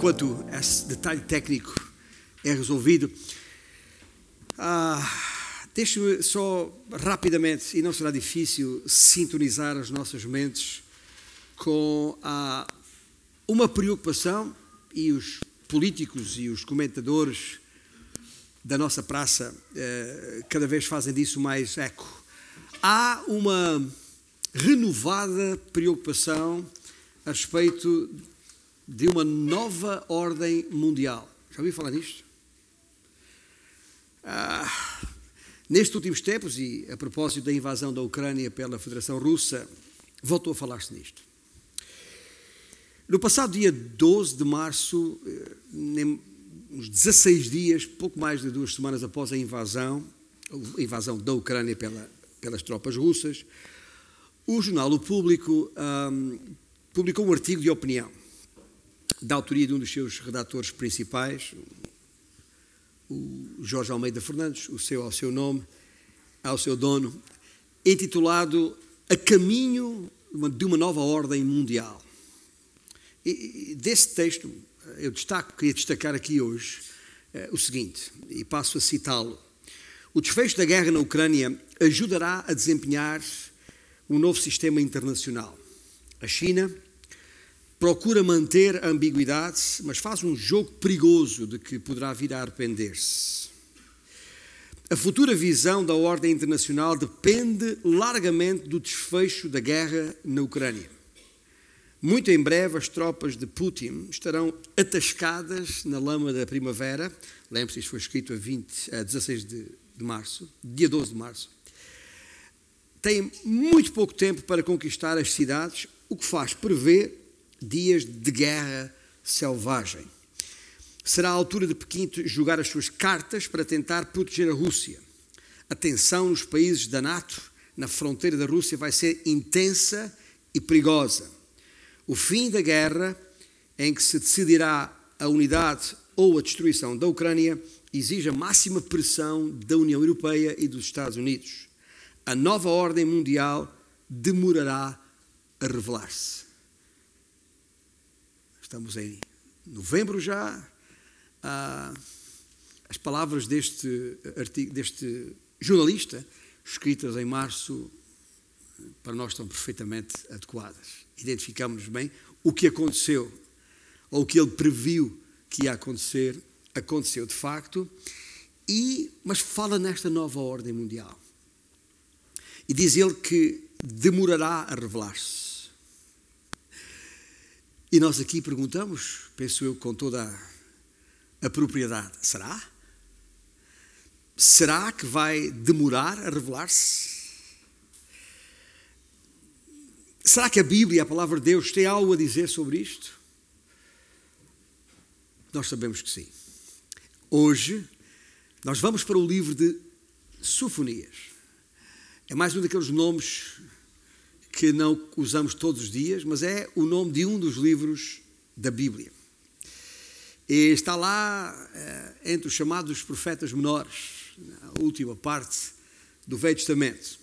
enquanto esse detalhe técnico é resolvido, ah, deixe-me só rapidamente, e não será difícil, sintonizar as nossas mentes com ah, uma preocupação e os políticos e os comentadores da nossa praça eh, cada vez fazem disso mais eco. Há uma renovada preocupação a respeito de uma nova ordem mundial. Já ouviu falar nisto? Ah, nestes últimos tempos, e a propósito da invasão da Ucrânia pela Federação Russa, voltou a falar-se nisto. No passado dia 12 de março, eh, uns 16 dias, pouco mais de duas semanas após a invasão, a invasão da Ucrânia pela, pelas tropas russas, o jornal O Público um, publicou um artigo de opinião da autoria de um dos seus redatores principais, o Jorge Almeida Fernandes, o seu ao seu nome, ao seu dono, intitulado A Caminho de uma Nova Ordem Mundial. E desse texto, eu destaco, queria destacar aqui hoje eh, o seguinte, e passo a citá-lo. O desfecho da guerra na Ucrânia ajudará a desempenhar um novo sistema internacional. A China procura manter a ambiguidade, mas faz um jogo perigoso de que poderá vir a arrepender-se. A futura visão da ordem internacional depende largamente do desfecho da guerra na Ucrânia. Muito em breve, as tropas de Putin estarão atascadas na lama da primavera. Lembre-se, isto foi escrito a, 20, a 16 de, de março, dia 12 de março. Têm muito pouco tempo para conquistar as cidades, o que faz prever dias de guerra selvagem. Será a altura de Pequim jogar as suas cartas para tentar proteger a Rússia. A tensão nos países da NATO, na fronteira da Rússia, vai ser intensa e perigosa o fim da guerra, em que se decidirá a unidade ou a destruição da Ucrânia, exige a máxima pressão da União Europeia e dos Estados Unidos. A nova ordem mundial demorará a revelar-se. Estamos em novembro já. Ah, as palavras deste, artigo, deste jornalista, escritas em março, para nós estão perfeitamente adequadas identificamos bem o que aconteceu, ou o que ele previu que ia acontecer, aconteceu de facto, e, mas fala nesta nova ordem mundial. E diz ele que demorará a revelar-se. E nós aqui perguntamos, penso eu com toda a, propriedade: será? Será que vai demorar a revelar-se? Será que a Bíblia, a palavra de Deus, tem algo a dizer sobre isto? Nós sabemos que sim. Hoje, nós vamos para o livro de Sofonias. É mais um daqueles nomes que não usamos todos os dias, mas é o nome de um dos livros da Bíblia. E está lá eh, entre os chamados profetas menores, a última parte do Velho Testamento.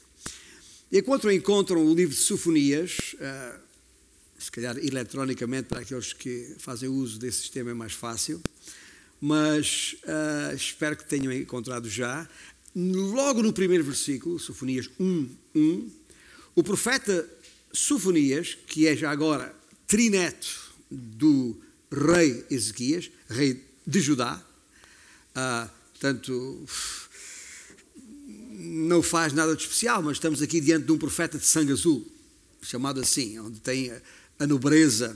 Enquanto encontram o livro de Sofonias, uh, se calhar eletronicamente para aqueles que fazem uso desse sistema é mais fácil, mas uh, espero que tenham encontrado já. Logo no primeiro versículo, Sofonias 1, 1, o profeta Sofonias, que é já agora trineto do rei Ezequias, rei de Judá, uh, portanto não faz nada de especial, mas estamos aqui diante de um profeta de sangue azul, chamado assim, onde tem a nobreza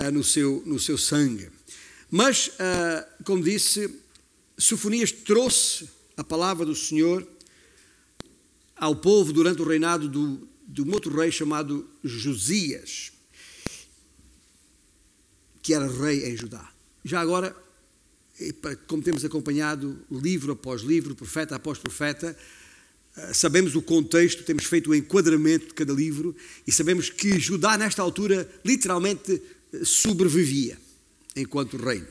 uh, no, seu, no seu sangue. Mas, uh, como disse, Sofonias trouxe a palavra do Senhor ao povo durante o reinado do, de um outro rei chamado Josias, que era rei em Judá. Já agora, como temos acompanhado livro após livro, profeta após profeta, eh, sabemos o contexto, temos feito o enquadramento de cada livro e sabemos que Judá, nesta altura, literalmente eh, sobrevivia enquanto reino.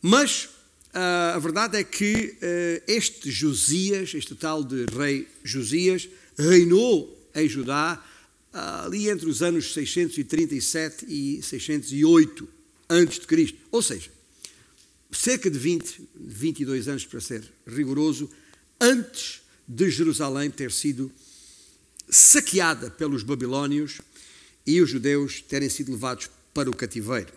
Mas eh, a verdade é que este Josias, este tal de rei Josias, reinou em Judá ali entre os anos 637 e 608 antes de Cristo. Ou seja, cerca de 20, 22 anos para ser rigoroso, antes de Jerusalém ter sido saqueada pelos babilônios e os judeus terem sido levados para o cativeiro,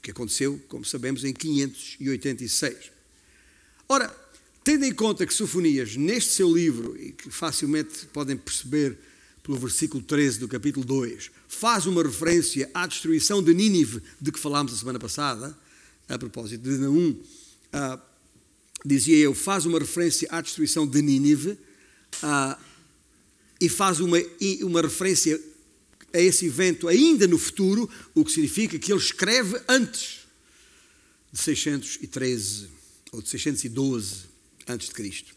que aconteceu, como sabemos, em 586. Ora, tendo em conta que Sofonias, neste seu livro, e que facilmente podem perceber pelo versículo 13 do capítulo 2, faz uma referência à destruição de Nínive, de que falámos a semana passada, a propósito de Naum, uh, dizia eu, faz uma referência à destruição de Nínive uh, e faz uma, uma referência a esse evento ainda no futuro, o que significa que ele escreve antes de 613 ou de 612 antes de Cristo.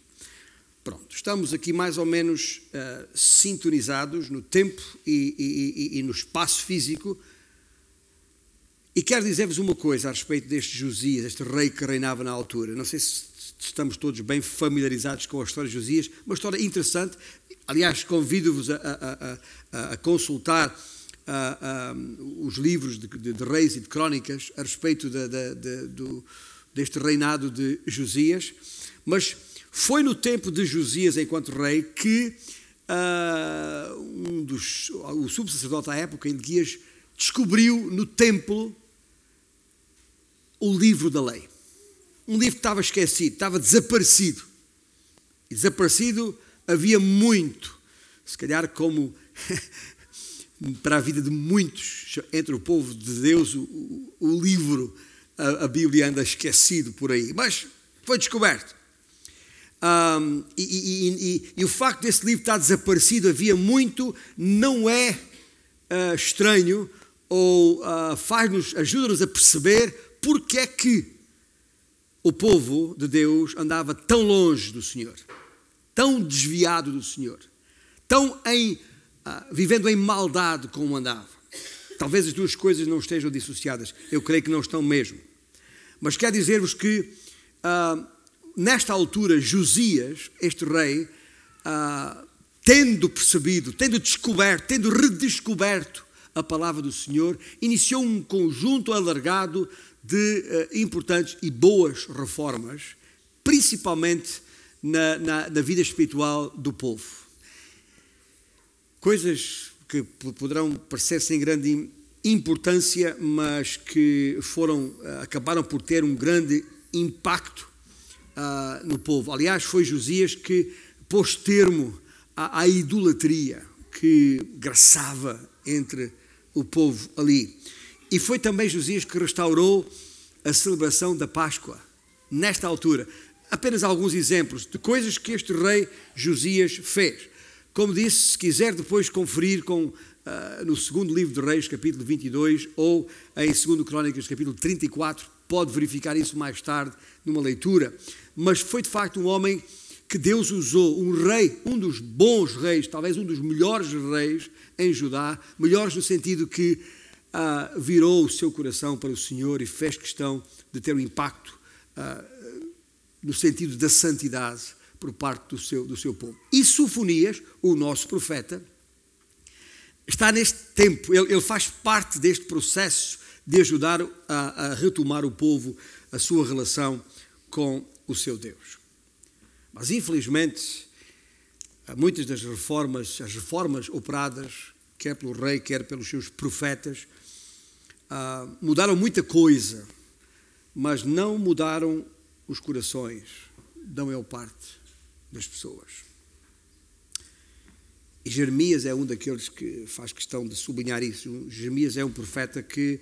Pronto, estamos aqui mais ou menos uh, sintonizados no tempo e, e, e, e, no espaço físico. E quero dizer-vos uma coisa a respeito deste Josias, este rei que reinava na altura. Não sei se estamos todos bem familiarizados com a história de Josias, uma história interessante. Aliás, convido-vos a, a, a, a, consultar os livros de, de, de, reis e de crónicas a respeito de, do, deste reinado de Josias. Mas foi no tempo de Josias, enquanto rei, que uh, um dos, o subsacerdote à época, Elias, descobriu no templo o livro da lei. Um livro que estava esquecido, estava desaparecido. E desaparecido havia muito, se calhar como para a vida de muitos entre o povo de Deus, o, o livro, a, a Bíblia anda esquecido por aí. Mas foi descoberto. Um, e, e, e, e, o facto desse livro estar desaparecido havia muito, não é uh, estranho ou uh, faz-nos, ajuda-nos a perceber porque é que o povo de Deus andava tão longe do Senhor, tão desviado do Senhor, tão em, uh, vivendo em maldade como andava. Talvez as duas coisas não estejam dissociadas, eu creio que não estão mesmo. Mas quero dizer-vos que nesta altura, Josias, este rei, ah, tendo percebido, tendo descoberto, tendo redescoberto a palavra do Senhor, iniciou um conjunto alargado de uh, importantes e boas reformas, principalmente na, na, na, vida espiritual do povo. Coisas que poderão parecer sem grande importância, mas que foram, uh, acabaram por ter um grande impacto uh, no povo. Aliás, foi Josias que pôs termo à, à idolatria que graçava entre o povo ali. E foi também Josias que restaurou a celebração da Páscoa, nesta altura. Apenas alguns exemplos de coisas que este rei Josias fez. Como disse, se quiser depois conferir com, uh, no segundo livro de Reis, capítulo 22, ou em segundo Crónicas, capítulo 34, pode verificar isso mais tarde numa leitura mas foi de facto um homem que Deus usou, um rei, um dos bons reis, talvez um dos melhores reis em Judá, melhores no sentido que ah, virou o seu coração para o Senhor e fez questão de ter um impacto ah, no sentido da santidade por parte do seu, do seu povo. E Sofonias, o nosso profeta, está neste tempo, ele, ele faz parte deste processo de ajudar a, a retomar o povo, a sua relação com o seu Deus. Mas infelizmente, muitas das reformas, as reformas operadas, quer pelo rei, quer pelos seus profetas, ah, mudaram muita coisa, mas não mudaram os corações da maior parte das pessoas. E Jeremias é um daqueles que faz questão de sublinhar isso. Jeremias é um profeta que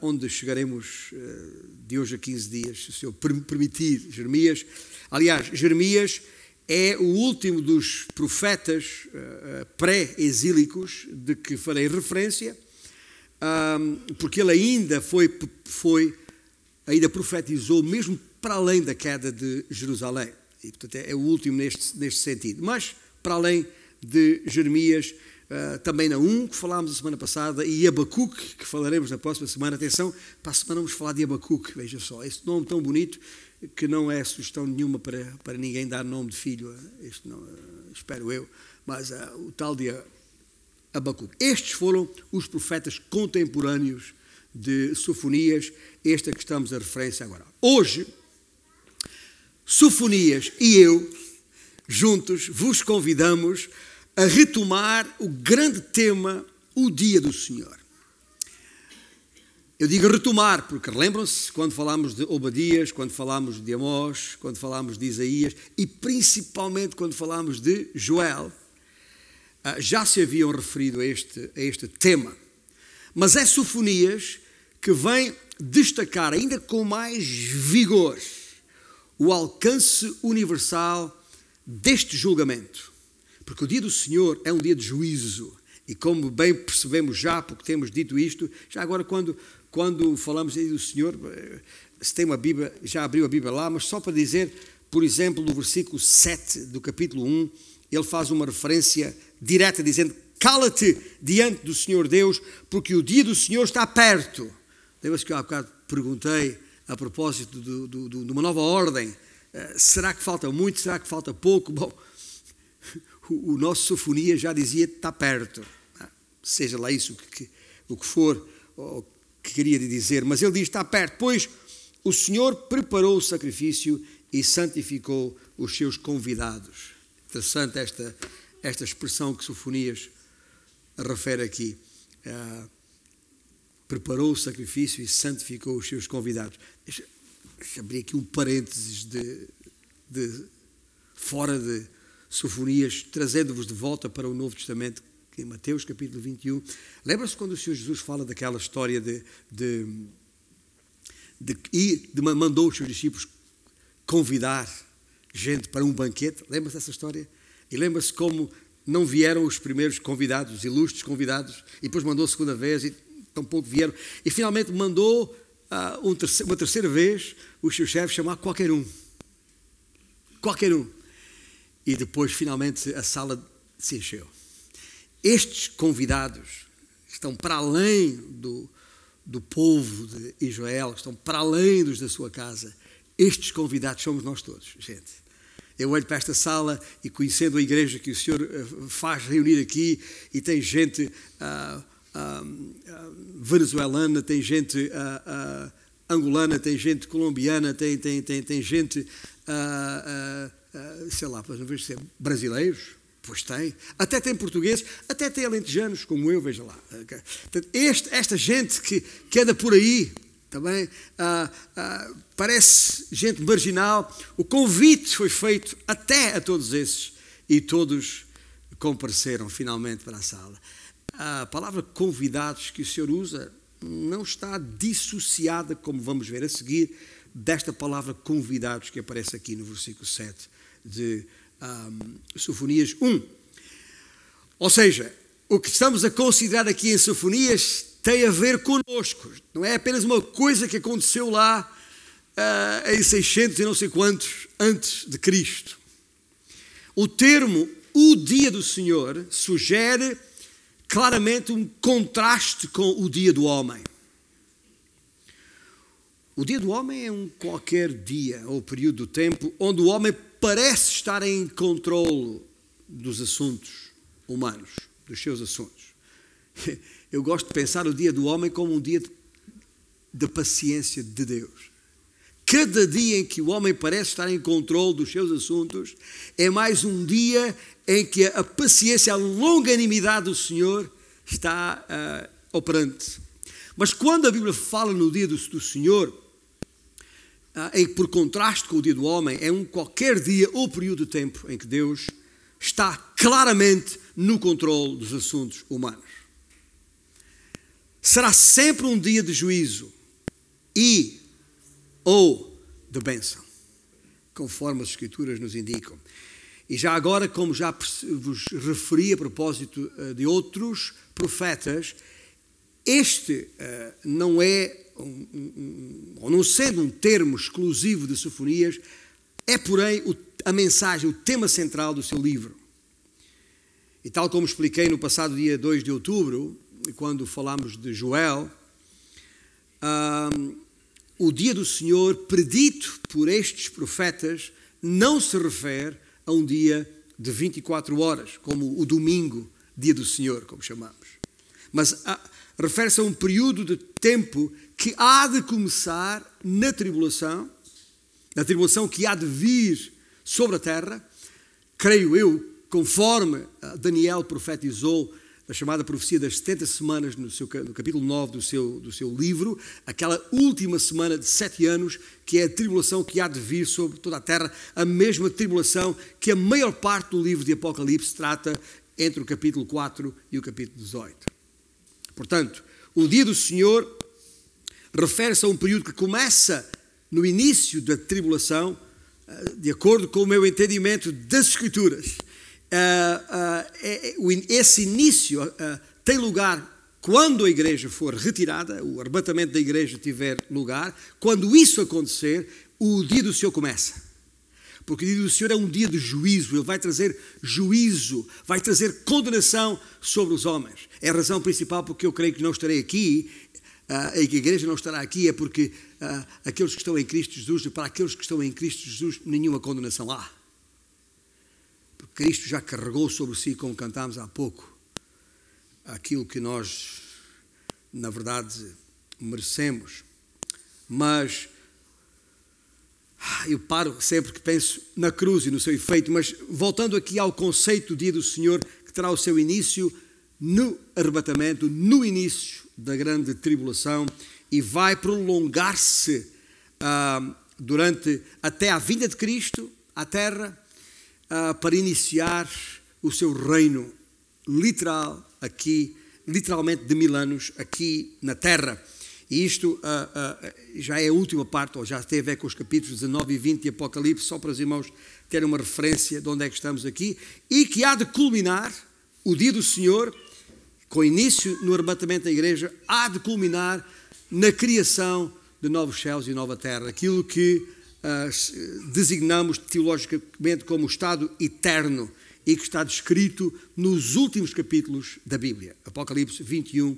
onde chegaremos uh, de hoje a 15 dias, se o Senhor permitir. Jeremias, aliás, Jeremias é o último dos profetas uh, pré-exílicos de que farei referência, porque ele ainda foi, foi, ainda profetizou mesmo para além da queda de Jerusalém. E, portanto, é o último neste, neste sentido. Mas, para além de Jeremias, Uh, também na 1, que falámos a semana passada, e Abacuque, que falaremos na próxima semana. Atenção, para a semana vamos falar de Abacuque, veja só, esse nome tão bonito que não é sugestão nenhuma para, para ninguém dar nome de filho, este não, uh, espero eu, mas uh, o tal de Abacuque. Estes foram os profetas contemporâneos de Sofonias, esta que estamos a referência agora. Hoje, Sofonias e eu, juntos, vos convidamos a retomar o grande tema, o Dia do Senhor. Eu digo retomar, porque lembram-se quando falámos de Obadias, quando falámos de Amós, quando falámos de Isaías e principalmente quando falámos de Joel, ah, já se haviam referido a este, a este tema. Mas é Sofonias que vem destacar ainda com mais vigor o alcance universal deste julgamento. Porque o dia do Senhor é um dia de juízo. E como bem percebemos já, porque temos dito isto, já agora quando, quando falamos do Senhor, eh, se tem uma Bíblia, já abriu a Bíblia lá, mas só para dizer, por exemplo, no versículo 7 do capítulo 1, ele faz uma referência direta dizendo: Cala-te diante do Senhor Deus, porque o dia do Senhor está perto. Lembra-se que eu há bocado perguntei a propósito do, do, do, de uma nova ordem: eh, será que falta muito? Será que falta pouco? Bom, o, o nosso Sofonia já dizia: está perto. Ah, seja lá isso que, o que for, o que queria dizer, mas ele diz: está perto, pois o Senhor preparou o sacrifício e santificou os seus convidados. Interessante esta, esta expressão que Sofonias refere aqui. Uh, preparou o sacrifício e santificou os seus convidados. Deixa, deixa abrir aqui um parênteses de, de fora de Sofonias, trazendo-vos de volta para o Novo Testamento, em Mateus capítulo 21. Lembra-se quando o Senhor Jesus fala daquela história de, de, de, de, de mandou os seus discípulos convidar gente para um banquete? Lembra-se dessa história? E lembra-se como não vieram os primeiros convidados, os ilustres convidados, e depois mandou a segunda vez, e tampouco vieram. E finalmente mandou uh, um terceiro, uma terceira vez os seus chefes chamar qualquer um. Qualquer um. E depois, finalmente, a sala se encheu. Estes convidados estão para além do, do povo de Israel, estão para além dos da sua casa. Estes convidados somos nós todos, gente. Eu olho para esta sala e conhecendo a igreja que o Senhor eh, faz reunir aqui, e tem gente uh, uh, uh, venezuelana, tem gente angolana, tem gente colombiana, tem, tem, tem, tem gente, sei lá, para ver se é brasileiros, Pois tem. Até tem portugueses, até tem alentejanos, como eu, veja lá. Este, esta gente que, que anda por aí, também ah, ah, parece gente marginal. O convite foi feito até a todos esses e todos compareceram finalmente para a sala. A palavra convidados que o Senhor usa não está dissociada, como vamos ver a seguir, desta palavra convidados que aparece aqui no versículo 7 de um, Sofonias 1. Ou seja, o que estamos a considerar aqui em Sofonias tem a ver conosco. Não é apenas uma coisa que aconteceu lá uh, em 600 e não sei quantos antes de Cristo. O termo o dia do Senhor sugere claramente um contraste com o dia do homem. O dia do homem é um qualquer dia ou período do tempo onde o homem parece estar em controle dos assuntos humanos, dos seus assuntos. Eu gosto de pensar o dia do homem como um dia da paciência de Deus. Cada dia em que o homem parece estar em controle dos seus assuntos é mais um dia em que a paciência, a longanimidade do Senhor está uh, operante. Mas quando a Bíblia fala no dia do, do Senhor, uh, em, por contraste com o dia do homem, é um qualquer dia ou período de tempo em que Deus está claramente no controle dos assuntos humanos será sempre um dia de juízo e ou de bênção, conforme as Escrituras nos indicam. E já agora, como já vos referi a propósito eh, de outros profetas, este uh, não é, um, ou não sendo um termo exclusivo de Sofonias, é porém o, a mensagem, o tema central do seu livro. E tal como expliquei no passado dia 2 de outubro, quando falamos de Joel, um, o dia do Senhor predito por estes profetas não se refere a um dia de 24 horas, como o domingo, dia do Senhor, como chamamos. mas refere-se a um período de tempo que há de começar na tribulação, na tribulação que há de vir sobre a terra, creio eu, conforme Daniel profetizou da chamada profecia das 70 semanas no, seu, no capítulo 9 do seu, do seu livro, aquela última semana de sete anos, que é a tribulação que há de vir sobre toda a terra, a mesma tribulação que a maior parte do livro de Apocalipse trata entre o capítulo 4 e o capítulo 18. Portanto, o dia do Senhor refere-se a um período que começa no início da tribulação, eh, de acordo com o meu entendimento das Escrituras. Eh, eh, esse início tem lugar quando a igreja for retirada, o arrebatamento da igreja tiver lugar. Quando isso acontecer, o dia do Senhor começa. Porque o dia do Senhor é um dia de juízo, ele vai trazer juízo, vai trazer condenação sobre os homens. É a razão principal porque eu creio que não estarei aqui uh, e que a igreja não estará aqui, é porque uh, aqueles que estão em Cristo Jesus, para aqueles que estão em Cristo Jesus, nenhuma condenação há. Porque Cristo já carregou sobre si, como cantámos há pouco, aquilo que nós, na verdade, merecemos. Mas ah, eu paro sempre que penso na cruz e no seu efeito, mas voltando aqui ao conceito do dia do Senhor, que terá o seu início no arrebatamento, no início da grande tribulação, e vai prolongar-se ah, durante até a vinda de Cristo à Terra, ah, para iniciar o seu reino literal aqui, literalmente de mil anos aqui na Terra. E isto uh, já é a última parte, ou já tem a ver com os capítulos 19 e 20 de Apocalipse, só para os irmãos terem uma referência de onde é que estamos aqui, e que há de culminar o dia do Senhor, com início no arrebatamento da igreja, há de culminar na criação de novos céus e nova terra, aquilo que uh, designamos teologicamente como o estado eterno e que está descrito nos últimos capítulos da Bíblia, Apocalipse 21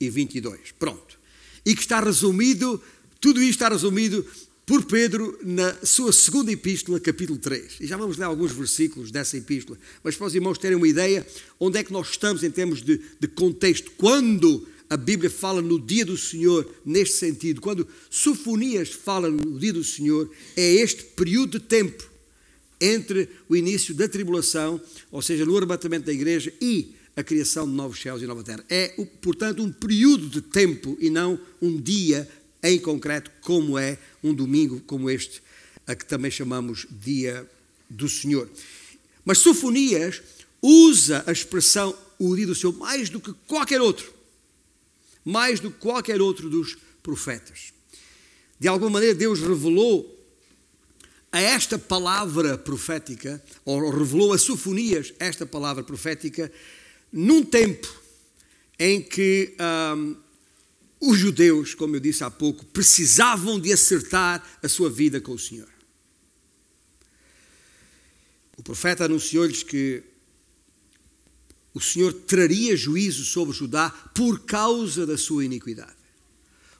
e 22. Pronto e que está resumido, tudo isto está resumido por Pedro na sua segunda epístola, capítulo 3. E já vamos ler alguns versículos dessa epístola, mas para os irmãos terem uma ideia onde é que nós estamos em termos de, de contexto. Quando a Bíblia fala no dia do Senhor, neste sentido, quando Sofonias fala no dia do Senhor, é este período de tempo entre o início da tribulação, ou seja, no arrebatamento da igreja, e a criação de novos céus e nova terra. É, portanto, um período de tempo e não um dia em concreto, como é um domingo como este, a que também chamamos Dia do Senhor. Mas Sofonias usa a expressão o dia do Senhor mais do que qualquer outro, mais do que qualquer outro dos profetas. De alguma maneira, Deus revelou a esta palavra profética, ou revelou a Sofonias esta palavra profética, num tempo em que um, os judeus, como eu disse há pouco, precisavam de acertar a sua vida com o Senhor. O profeta anunciou-lhes que o Senhor traria juízo sobre Judá por causa da sua iniquidade,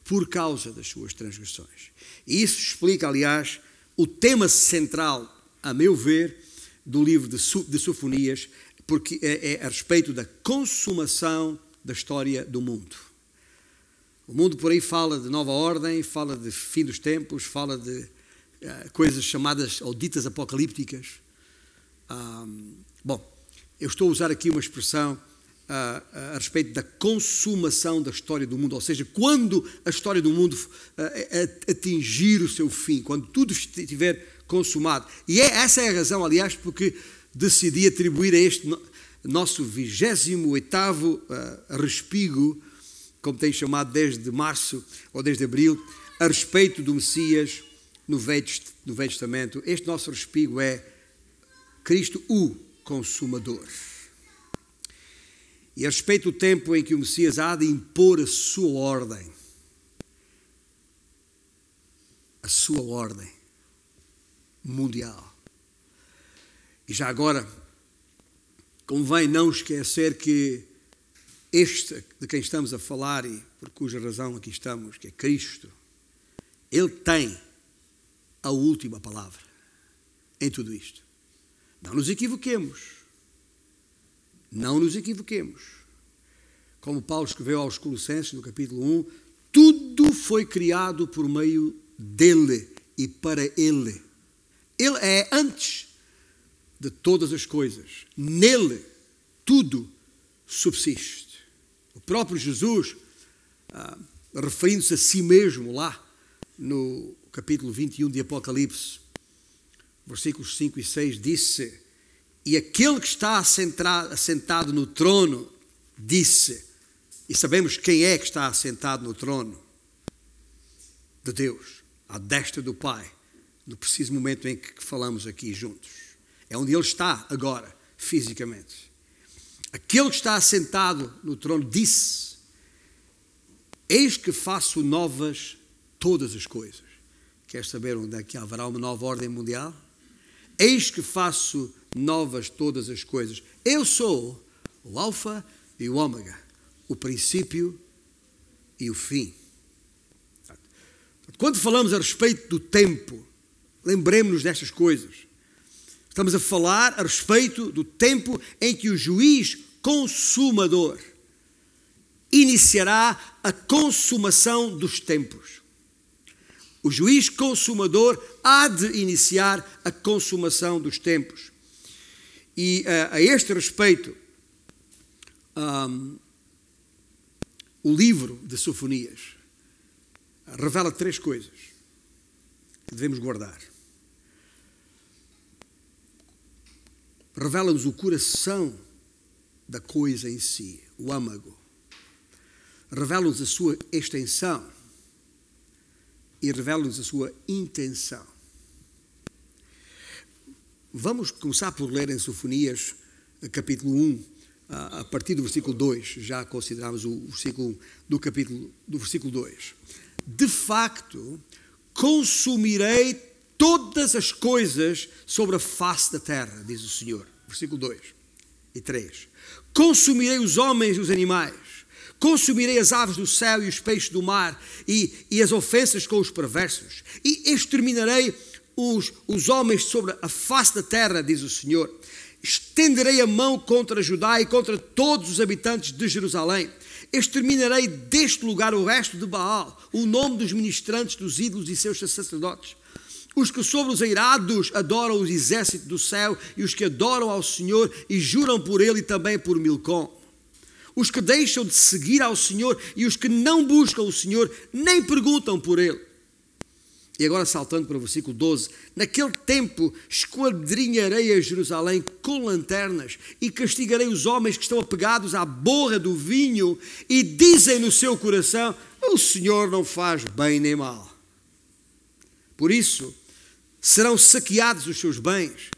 por causa das suas transgressões. E isso explica, aliás, o tema central, a meu ver, do livro de Sofonias, porque é, é a respeito da consumação da história do mundo. O mundo por aí fala de nova ordem, fala de fim dos tempos, fala de uh, coisas chamadas ou ditas apocalípticas. Um, bom, eu estou a usar aqui uma expressão uh, a respeito da consumação da história do mundo, ou seja, quando a história do mundo uh, atingir o seu fim, quando tudo estiver consumado. E é, essa é a razão, aliás, porque decidi atribuir a este nosso 28 uh, respigo, como tem chamado desde março ou desde abril, a respeito do Messias no Velho, no Velho Testamento. Este nosso respigo é Cristo, o Consumador. E a respeito do tempo em que o Messias há de impor a sua ordem. A sua ordem mundial. E já agora, convém não esquecer que este de quem estamos a falar e por cuja razão aqui estamos, que é Cristo, ele tem a última palavra em tudo isto. Não nos equivoquemos. Não nos equivoquemos. como Paulo escreveu aos Colossenses no capítulo 1, tudo foi criado por meio dele e para ele. Ele é antes de todas as coisas. Nele tudo subsiste. O próprio Jesus, ah, referindo-se a si mesmo lá no capítulo 21 de Apocalipse, versículos 5 e 6, disse: E aquele que está assentado no trono disse, e sabemos quem é que está assentado no trono de Deus, à destra do Pai, no preciso momento em que falamos aqui juntos. É onde Ele está agora, fisicamente. Aquele que está assentado no trono disse: Eis que faço novas todas as coisas. Quer saber onde é que haverá uma nova ordem mundial? Eis que faço novas todas as coisas. Eu sou o Alfa e o Ômega, o princípio e o fim. Quando falamos a respeito do tempo, lembremos-nos destas coisas. Estamos a falar a respeito do tempo em que o juiz consumador iniciará a consumação dos tempos. O juiz consumador há de iniciar a consumação dos tempos. E a, a este respeito, um, o livro de Sofonias revela três coisas que devemos guardar. Revela-nos o coração da coisa em si, o âmago. Revela-nos a sua extensão e revela-nos a sua intenção. Vamos começar por ler em Sofonias, capítulo 1, a partir do versículo 2. Já consideramos o versículo do capítulo do versículo 2. De facto, consumirei todas as coisas sobre a face da terra, diz o Senhor. Versículo 2 e 3. Consumirei os homens e os animais Consumirei as aves do céu e os peixes do mar e, e as ofensas com os perversos. E exterminarei os, os homens sobre a face da terra, diz o Senhor. Estenderei a mão contra Judá e contra todos os habitantes de Jerusalém. Exterminarei deste lugar o resto de Baal, o nome dos ministrantes dos ídolos e seus sacerdotes. Os que sobre os eirados adoram os exércitos do céu e os que adoram ao Senhor e juram por ele e também por Milcom os que deixam de seguir ao Senhor e os que não buscam o Senhor, nem perguntam por Ele. E agora, saltando para o versículo 12: Naquele tempo esquadrinharei a Jerusalém com lanternas e castigarei os homens que estão apegados à borra do vinho e dizem no seu coração: O Senhor não faz bem nem mal. Por isso, serão saqueados os seus bens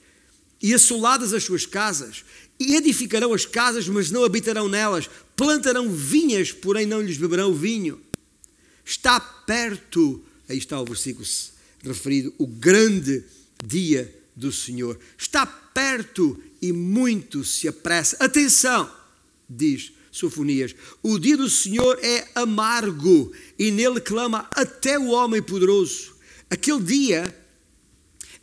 e assoladas as suas casas, e edificarão as casas, mas não habitarão nelas. Plantarão vinhas, porém não lhes beberão vinho. Está perto, aí está o versículo referido, o grande dia do Senhor. Está perto e muito se apressa. Atenção, diz Sofonias, o dia do Senhor é amargo e nele clama até o homem poderoso. Aquele dia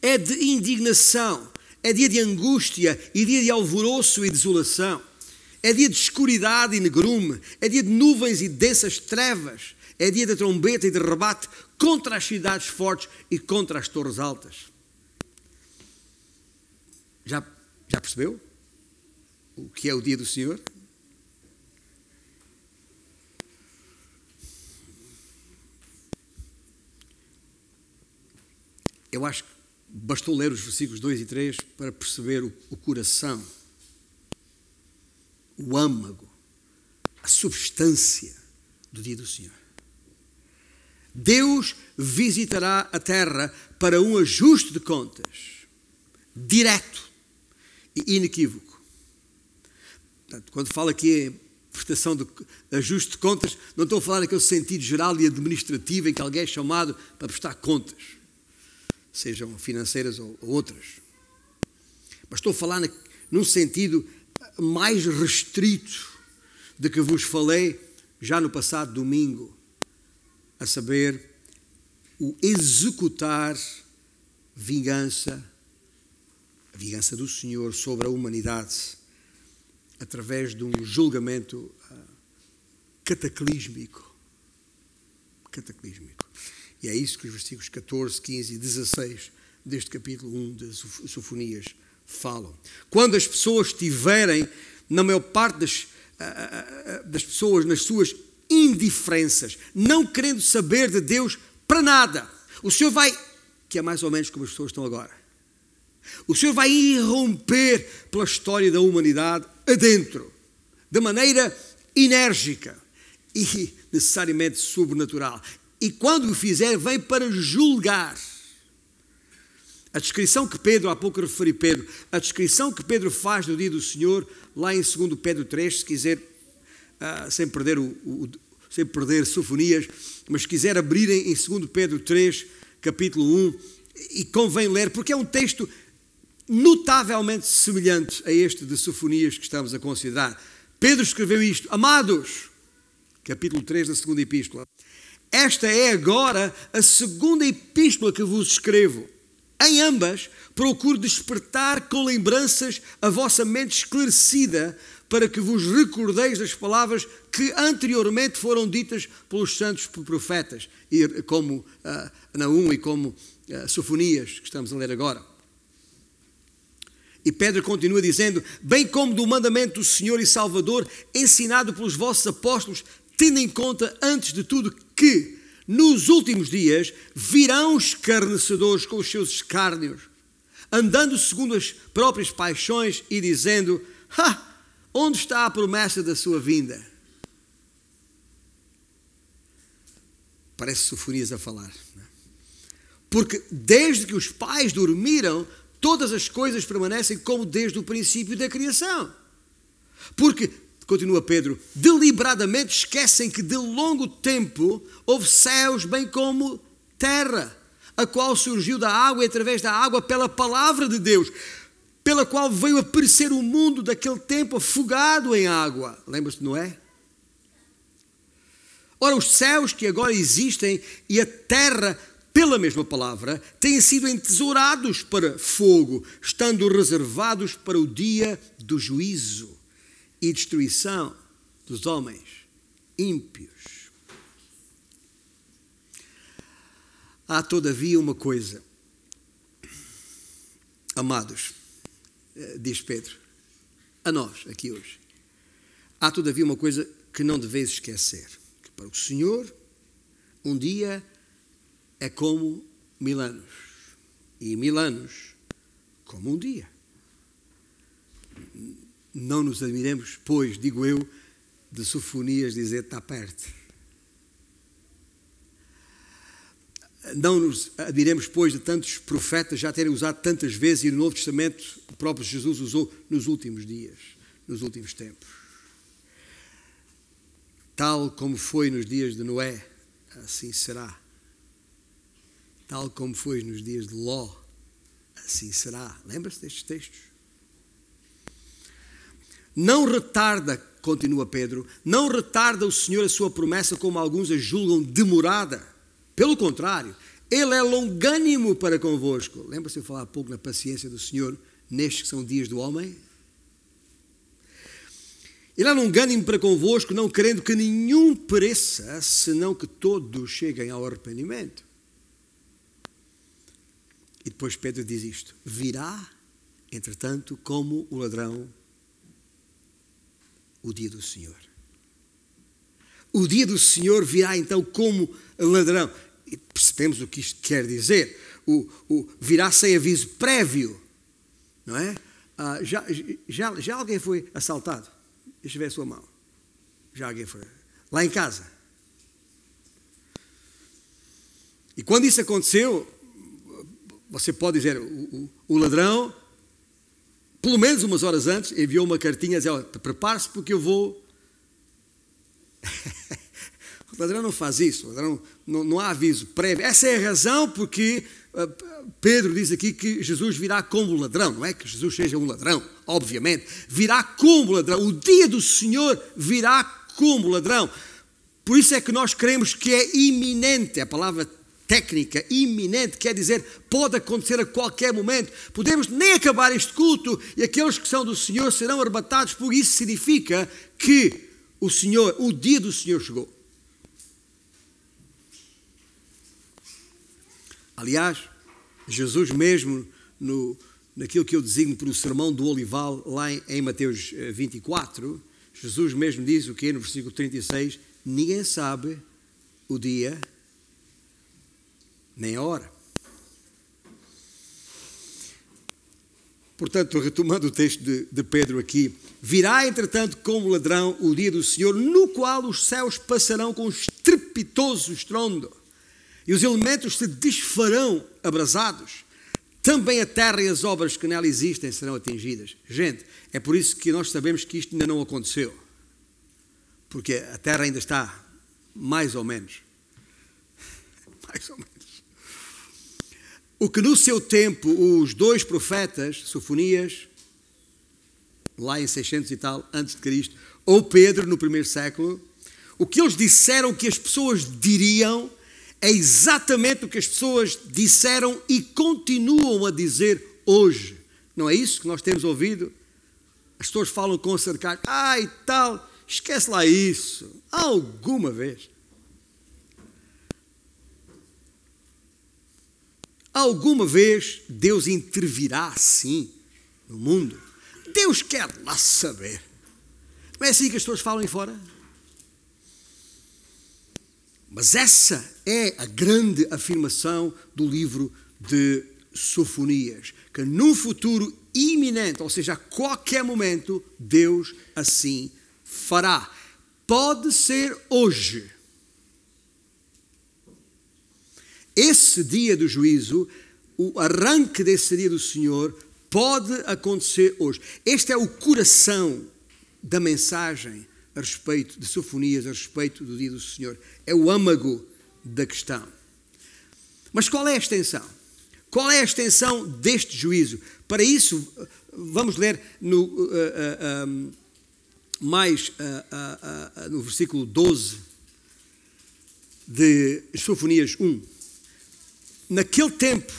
é de indignação é dia de angústia e dia de alvoroço e desolação. É dia de escuridade e negrume. É dia de nuvens e densas trevas. É dia de trombeta e de rebate contra as cidades fortes e contra as torres altas. Já, já percebeu o que é o dia do Senhor? Eu acho que Bastou ler os versículos 2 e 3 para perceber o, o coração, o âmago, a substância do dia do Senhor. Deus visitará a terra para um ajuste de contas, direto e inequívoco. Portanto, quando falo aqui em prestação de ajuste de contas, não estou a falar naquele sentido geral e administrativo em que alguém é chamado para prestar contas sejam financeiras ou outras. Mas estou a falar num sentido mais restrito de que vos falei já no passado domingo, a saber, o executar vingança, a vingança do Senhor sobre a humanidade, através de um julgamento uh, cataclísmico. Cataclísmico. E é isso que os versículos 14, 15 e 16 deste capítulo 1 das Sofonias falam. Quando as pessoas estiverem, na maior parte das, das pessoas, nas suas indiferenças, não querendo saber de Deus para nada, o Senhor vai, que é mais ou menos como as pessoas estão agora, o Senhor vai irromper pela história da humanidade adentro, de maneira enérgica e necessariamente sobrenatural. E quando o fizer, vem para julgar. A descrição que Pedro, há pouco referi Pedro, a descrição que Pedro faz do dia do Senhor, lá em 2 Pedro 3, se quiser, uh, sem, perder o, o, sem perder sofonias, mas se quiser abrirem em 2 Pedro 3, capítulo 1, e convém ler, porque é um texto notavelmente semelhante a este de Sofonias que estamos a considerar. Pedro escreveu isto: Amados, capítulo 3 da segunda epístola. Esta é agora a segunda epístola que vos escrevo. Em ambas, procuro despertar com lembranças a vossa mente esclarecida, para que vos recordeis das palavras que anteriormente foram ditas pelos santos profetas, como uh, Naum e como uh, Sofonias, que estamos a ler agora. E Pedro continua dizendo: Bem como do mandamento do Senhor e Salvador, ensinado pelos vossos apóstolos, tendo em conta, antes de tudo, que nos últimos dias virão escarnecedores com os seus escárnios, andando segundo as próprias paixões e dizendo: Ha! Onde está a promessa da sua vinda? Parece Sofonias a falar. É? Porque desde que os pais dormiram, todas as coisas permanecem como desde o princípio da criação. Porque, continua Pedro, deliberadamente esquecem que de longo tempo houve céus bem como terra, a qual surgiu da água e através da água pela palavra de Deus, pela qual veio aparecer o mundo daquele tempo afogado em água. Lembra-se de Noé? Ora, os céus que agora existem e a terra pela mesma palavra, têm sido entesourados para fogo, estando reservados para o dia do juízo e destruição dos homens ímpios. Há, todavia, uma coisa, amados, eh, diz Pedro, a nós, aqui hoje. Há, todavia, uma coisa que não deveis esquecer: que para o Senhor, um dia é como mil anos. E mil anos como um dia. Não nos admiremos, pois, digo eu, de Sofonias dizer está perto. Não nos admiremos, pois, de tantos profetas já terem usado tantas vezes e no Novo Testamento o próprio Jesus usou nos últimos dias, nos últimos tempos. Tal como foi nos dias de Noé, assim será tal como foi nos dias de Ló, assim será. Lembra-se destes textos? Não retarda, continua Pedro, não retarda o Senhor a sua promessa como alguns a julgam demorada. Pelo contrário, Ele é longânimo para convosco. Lembra-se de falar há pouco na paciência do Senhor nestes que são dias do homem? Ele é longânimo para convosco, não querendo que nenhum pereça, senão que todos cheguem ao arrependimento. E depois Pedro diz isto: virá, entretanto, como o ladrão, o dia do Senhor. O dia do Senhor virá então como ladrão. E percebemos o que isto quer dizer. O, o virá sem aviso prévio, não é? Ah, já, já, já alguém foi assaltado? Deixa eu ver a sua mão. Já alguém foi. Lá em casa. E quando isso aconteceu, você pode dizer, o, o, o ladrão, pelo menos umas horas antes, enviou uma cartinha a dizer, prepare-se porque eu vou. o ladrão não faz isso, ladrão não, não há aviso prévio. Essa é a razão porque uh, Pedro diz aqui que Jesus virá como ladrão, não é que Jesus seja um ladrão, obviamente, virá como ladrão. O dia do Senhor virá como ladrão. Por isso é que nós cremos que é iminente, a palavra técnica, iminente, quer dizer, pode acontecer a qualquer momento. Podemos nem acabar este culto e aqueles que são do Senhor serão arrebatados, por isso significa que o Senhor, o dia do Senhor chegou. Aliás, Jesus mesmo, no, naquilo que eu designo por o sermão do Olival, lá em, em Mateus 24, eh, Jesus mesmo diz o que no versículo 36, ninguém sabe o dia nem a hora. Portanto, retomando o texto de, de, Pedro aqui, virá entretanto como ladrão o dia do Senhor, no qual os céus passarão com estrepitoso estrondo, e os elementos se desfarão abrasados. Também a terra e as obras que nela existem serão atingidas. Gente, é por isso que nós sabemos que isto ainda não aconteceu. Porque a terra ainda está mais ou menos. Mais ou menos. O que no seu tempo os dois profetas, Sofonias, lá em 600 e tal, antes de Cristo, ou Pedro no primeiro século, o que eles disseram que as pessoas diriam é exatamente o que as pessoas disseram e continuam a dizer hoje. Não é isso que nós temos ouvido? As pessoas falam com sarcasmo, ah e tal, esquece lá isso, alguma vez. Alguma vez Deus intervirá assim no mundo? Deus quer lá saber. Não é assim que as pessoas falam em fora? Mas essa é a grande afirmação do livro de Sofonias, que num futuro iminente, ou seja, a qualquer momento, Deus assim fará. Pode ser hoje. Esse dia do juízo, o arranque desse dia do Senhor, pode acontecer hoje. Este é o coração da mensagem a respeito de Sofonias, a respeito do dia do Senhor. É o âmago da questão. Mas qual é a extensão? Qual é a extensão deste juízo? Para isso, vamos ler no, uh, uh, um, mais uh, no versículo 12 de Sofonias 1. Naquele tempo,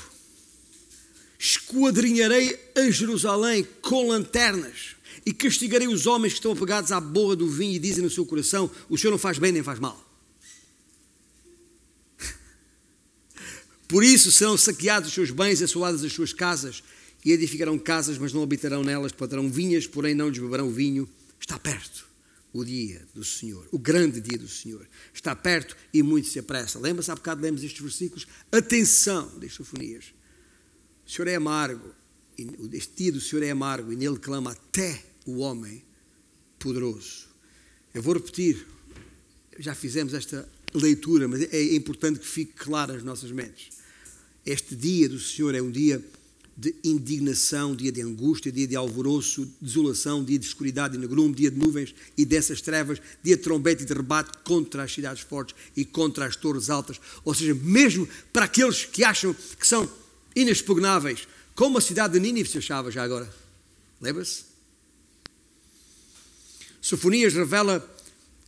esquadrinharei a Jerusalém com lanternas e castigarei os homens que estão apegados à borra do vinho e dizem no seu coração: O Senhor não faz bem nem faz mal. Por isso serão saqueados os seus bens, assoadas as suas casas, e edificarão casas, mas não habitarão nelas, plantarão vinhas, porém não lhes beberão vinho. Está perto o dia do Senhor, o grande dia do Senhor. Está perto e muito se apressa. Lembra-se, há bocado lemos estes versículos? Atenção, diz Sofonias. O Senhor é amargo, este dia do Senhor é amargo, e nele clama até o homem poderoso. Eu vou repetir, já fizemos esta leitura, mas é importante que fique claro nas nossas mentes. Este dia do Senhor é um dia de indignação, dia de angústia, dia de alvoroço, desolação, dia de escuridade e negrume, dia de nuvens e dessas trevas, dia de trombeta e de rebate contra as cidades fortes e contra as torres altas. Ou seja, mesmo para aqueles que acham que são inexpugnáveis, como a cidade de Nínive se achava já agora. Lembra-se? Sofonias revela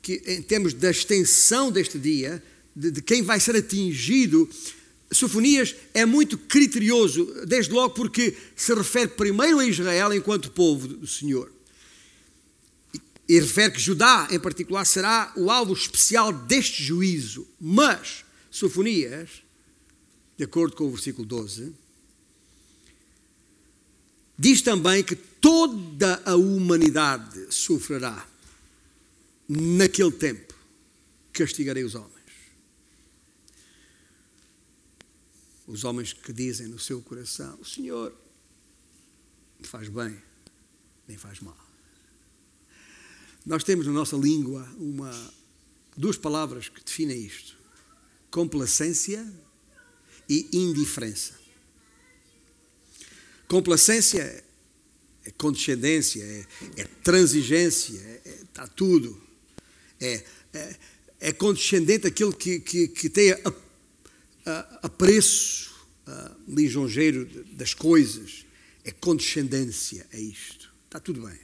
que, em termos da extensão deste dia, de, de quem vai ser atingido, Sofonias é muito criterioso, desde logo porque se refere primeiro a Israel enquanto povo do Senhor. E refere que Judá, em particular, será o alvo especial deste juízo. Mas, Sofonias, de acordo com o versículo 12, diz também que toda a humanidade sofrerá naquele tempo. Castigarei os homens. Os homens que dizem no seu coração: O Senhor faz bem, nem faz mal. Nós temos na nossa língua uma, duas palavras que definem isto: complacência e indiferença. Complacência é condescendência, é, é transigência, é, é, está tudo. É, é, é condescendente aquele que, que, que tem a, a, apreço a, lisonjeiro das coisas. É condescendência, é isto. Está tudo bem.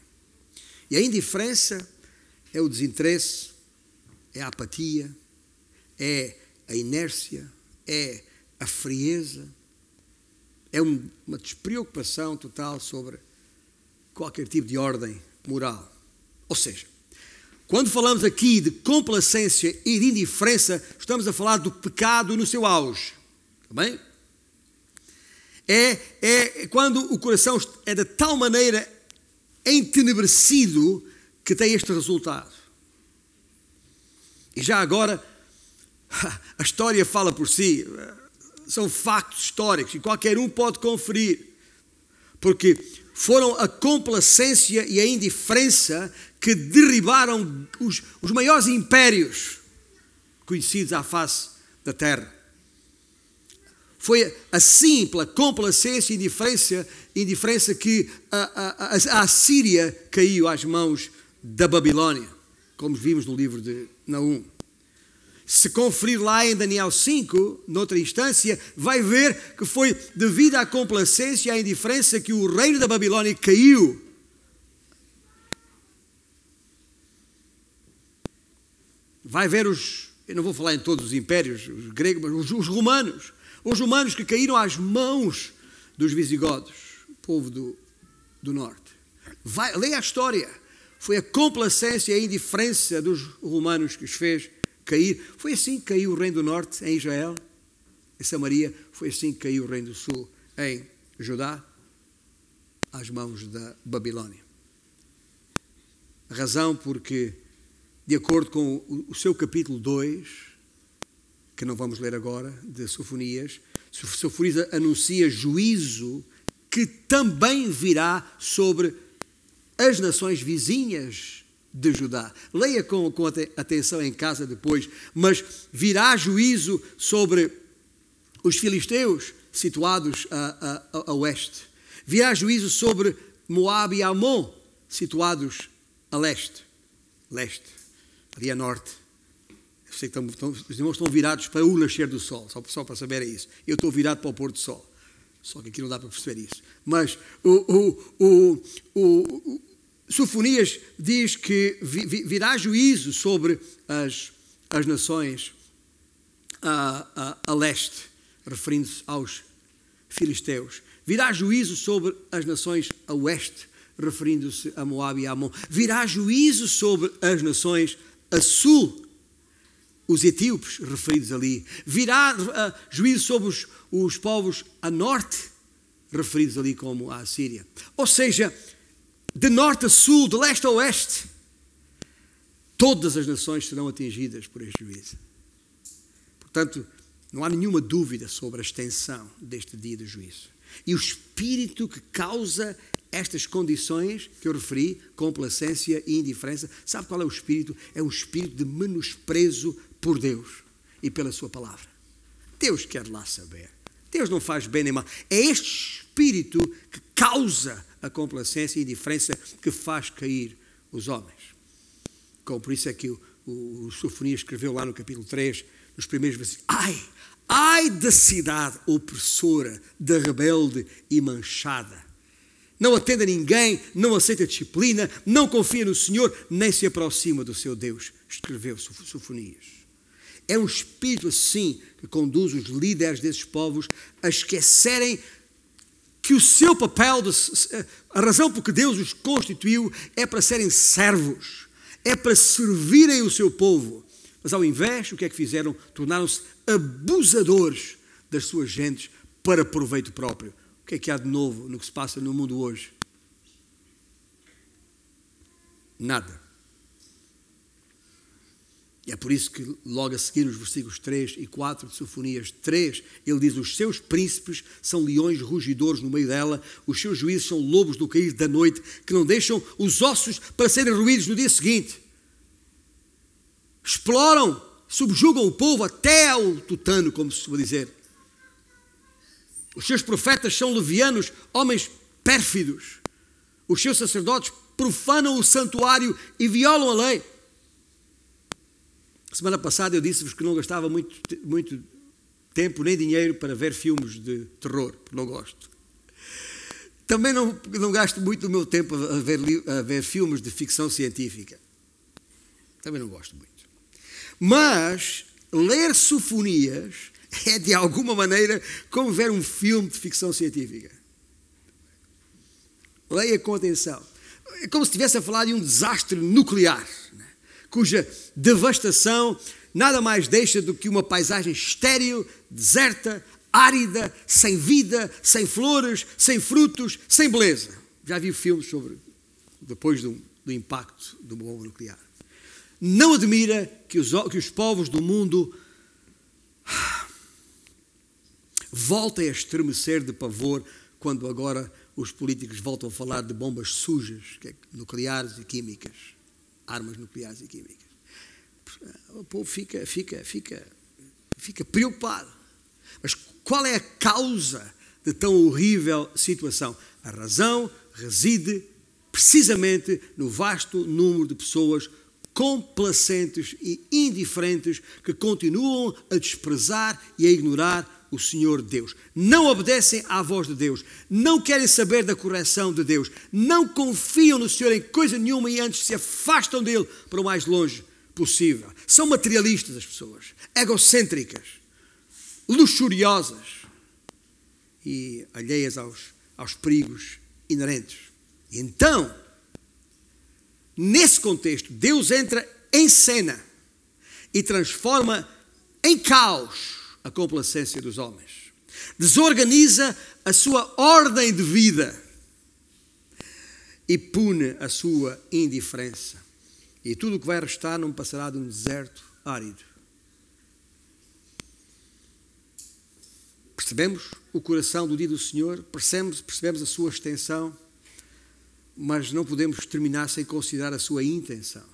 E a indiferença é o desinteresse, é a apatia, é a inércia, é a frieza, é uma despreocupação total sobre qualquer tipo de ordem moral. Ou seja, Quando falamos aqui de complacência e de indiferença, estamos a falar do pecado no seu auge. Está bem? É, é quando o coração é de tal maneira entenebrecido que tem este resultado. E já agora, a história fala por si, são factos históricos e qualquer um pode conferir, porque foram a complacência e a indiferença que derribaram os, os maiores impérios conhecidos à face da terra. Foi assim, pela complacência e indiferença, indiferença que a, a, a Síria caiu às mãos da Babilônia, como vimos no livro de Naum. Se conferir lá em Daniel 5, noutra instância, vai ver que foi devido à complacência e à indiferença que o reino da Babilônia caiu. Vai ver os, eu não vou falar em todos os impérios, os gregos, mas os, os romanos. Os romanos que caíram às mãos dos visigodos, povo do, do norte. Vai, leia a história. Foi a complacência e a indiferença dos romanos que os fez cair. Foi assim que caiu o reino do norte em Israel, em Samaria. Foi assim que caiu o reino do sul em Judá, às mãos da Babilônia. A razão porque, de acordo com o seu capítulo 2, que não vamos ler agora, de Sofonias, Sofonias anuncia juízo que também virá sobre as nações vizinhas de Judá. Leia com, com atenção em casa depois. Mas virá juízo sobre os filisteus situados a, a, a oeste. Virá juízo sobre Moab e Amon situados a leste. Leste, ali a norte. Eu sei que estão, estão, os irmãos estão virados para o nascer do sol, só, só para saber é isso. Eu estou virado para o pôr do sol. Só que aqui não dá para perceber isso. Mas o, o, o, Sofonias diz que virá juízo sobre as, as nações a, a, a leste, referindo-se aos filisteus. Virá juízo sobre as nações a oeste, referindo-se a Moab e a Amon. Virá juízo sobre as nações a sul, os etíopes referidos ali. Virá uh, juízo sobre os, os povos a norte, referidos ali como a Síria. Ou seja, de norte a sul, de leste a oeste, todas as nações serão atingidas por este juízo. Portanto, não há nenhuma dúvida sobre a extensão deste dia de juízo. E o espírito que causa estas condições que eu referi, complacência e indiferença, sabe qual é o espírito? É um espírito de menosprezo por Deus e pela Sua palavra. Deus quer lá saber. Deus não faz bem nem mal. É este espírito que causa a complacência e indiferença que faz cair os homens. Como por isso é que o, o, o Sofonia escreveu lá no capítulo 3, nos primeiros versículos: Ai, ai da cidade opressora, da rebelde e manchada. Não atende a ninguém, não aceita disciplina, não confia no Senhor, nem se aproxima do seu Deus. Escreveu Sofonias. É um espírito assim que conduz os líderes desses povos a esquecerem que o seu papel, de, a razão por que Deus os constituiu é para serem servos, é para servirem o seu povo. Mas ao invés, o que é que fizeram? Tornaram-se abusadores das suas gentes para proveito próprio. O que é que há de novo no que se passa no mundo hoje? Nada. E é por isso que, logo a seguir, nos versículos 3 e 4 de Sofonias 3, ele diz: Os seus príncipes são leões rugidores no meio dela, os seus juízes são lobos do cair da noite, que não deixam os ossos para serem ruídos no dia seguinte. Exploram, subjugam o povo até ao tutano, como se costuma dizer. Os seus profetas são levianos, homens pérfidos. Os seus sacerdotes profanam o santuário e violam a lei. Semana passada eu disse-vos que não gastava muito, muito tempo nem dinheiro para ver filmes de terror, porque não gosto. Também não, não gasto muito do meu tempo a ver, a ver filmes de ficção científica. Também não gosto muito. Mas ler sofonias é de alguma maneira como ver um filme de ficção científica. Leia com atenção. É como se estivesse a falar de um desastre nuclear cuja devastação nada mais deixa do que uma paisagem estéril, deserta, árida, sem vida, sem flores, sem frutos, sem beleza. Já vi filmes sobre depois do, do impacto do bomba nuclear. Não admira que os, que os povos do mundo voltem a estremecer de pavor quando agora os políticos voltam a falar de bombas sujas, é nucleares e químicas, armas nucleares e químicas. O povo fica, fica, fica, fica preocupado. Mas qual é a causa de tão horrível situação? A razão reside precisamente no vasto número de pessoas complacentes e indiferentes que continuam a desprezar e a ignorar o Senhor Deus. Não obedecem à voz de Deus, não querem saber da correção de Deus, não confiam no Senhor em coisa nenhuma e antes se afastam dele para o mais longe possível. São materialistas as pessoas, egocêntricas, luxuriosas e alheias aos, aos perigos inerentes. Então, nesse contexto, Deus entra em cena e transforma em caos a complacência dos homens. Desorganiza a sua ordem de vida e pune a sua indiferença. E tudo o que vai restar não passará de um deserto árido. Percebemos o coração do dia do Senhor, percebemos, percebemos a sua extensão, mas não podemos terminar sem considerar a sua intenção.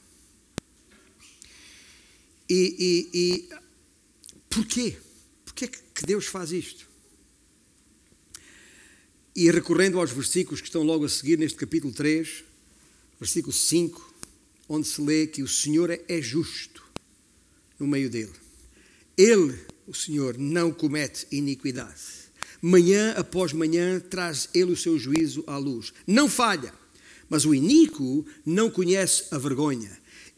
E, e, e porquê? Porquê que Deus faz isto? E recorrendo aos versículos que estão logo a seguir neste capítulo 3, versículo 5, onde se lê que o Senhor é justo no meio dele. Ele, o Senhor, não comete iniquidade. Manhã após manhã traz ele o seu juízo à luz. Não falha, mas o iníquo não conhece a vergonha.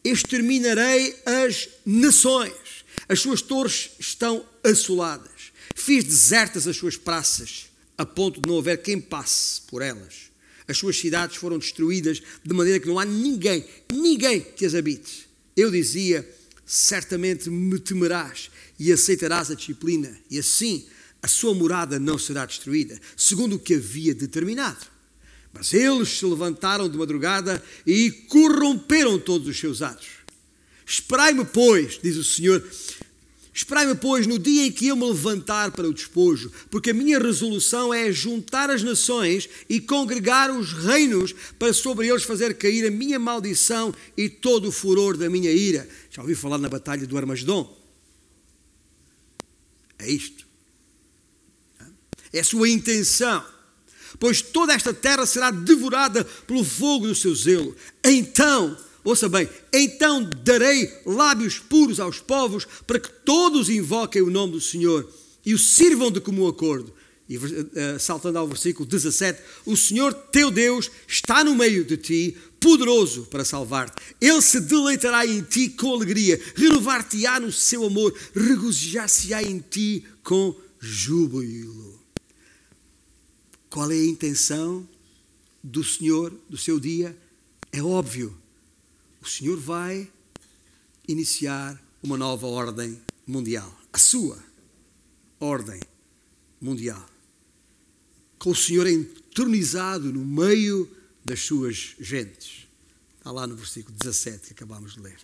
Exterminarei as nações. As suas torres estão assoladas. Fiz desertas as suas praças, a ponto de não haver quem passe por elas. As suas cidades foram destruídas de maneira que não há ninguém, ninguém que as habite. Eu dizia: certamente me temerás e aceitarás a disciplina, e assim a sua morada não será destruída, segundo o que havia determinado. Mas eles se levantaram de madrugada e corromperam todos os seus atos. Esperai-me, pois, diz o Senhor, Esperai-me, pois, no dia em que eu me levantar para o despojo, porque a minha resolução é juntar as nações e congregar os reinos para sobre eles fazer cair a minha maldição e todo o furor da minha ira. Já ouvi falar na batalha do Armagedon? É isto. É a sua intenção. Pois toda esta terra será devorada pelo fogo do seu zelo. Então Ouça bem, então darei lábios puros aos povos para que todos invoquem o nome do Senhor e o sirvam de comum acordo. E uh, saltando ao versículo 17: O Senhor teu Deus está no meio de ti, poderoso para salvar-te. Ele se deleitará em ti com alegria, renovar-te-á no seu amor, regozijar-se-á em ti com júbilo. Qual é a intenção do Senhor, do seu dia? É óbvio o Senhor vai iniciar uma nova ordem mundial. A sua ordem mundial. Com o Senhor entronizado no meio das suas gentes. Está lá no versículo 17 que acabamos de ler.